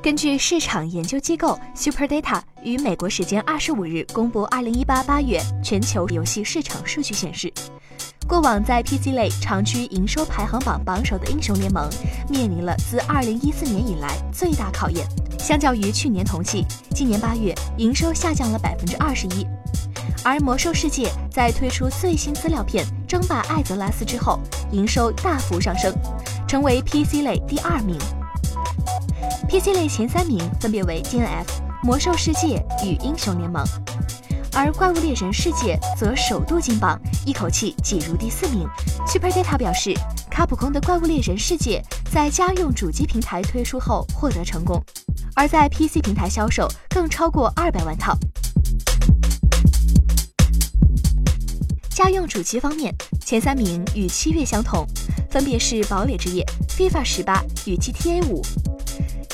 根据市场研究机构 Super Data 于美国时间二十五日公布二零一八八月全球游戏市场数据显示，过往在 PC 类长居营收排行榜榜首的英雄联盟，面临了自二零一四年以来最大考验。相较于去年同期，今年八月营收下降了百分之二十一。而魔兽世界在推出最新资料片《争霸艾泽拉斯》之后，营收大幅上升，成为 PC 类第二名。PC 类前三名分别为 DNF、魔兽世界与英雄联盟，而怪物猎人世界则首度进榜，一口气挤入第四名。Super Data 表示，卡普空的怪物猎人世界在家用主机平台推出后获得成功，而在 PC 平台销售更超过二百万套。家用主机方面，前三名与七月相同，分别是堡垒之夜、FIFA 十八与 GTA 五。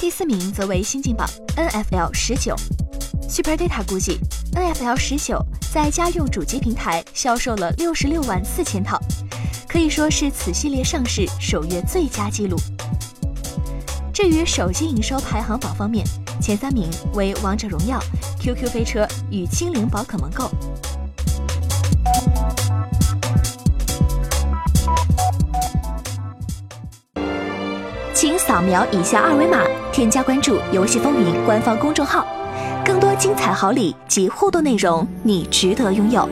第四名则为新进榜 NFL 十九，Super Data 估计 NFL 十九在家用主机平台销售了六十六万四千套，可以说是此系列上市首月最佳纪录。至于手机营收排行榜方面，前三名为王者荣耀、QQ 飞车与精灵宝可梦 Go。请扫描以下二维码，添加关注“游戏风云”官方公众号，更多精彩好礼及互动内容，你值得拥有。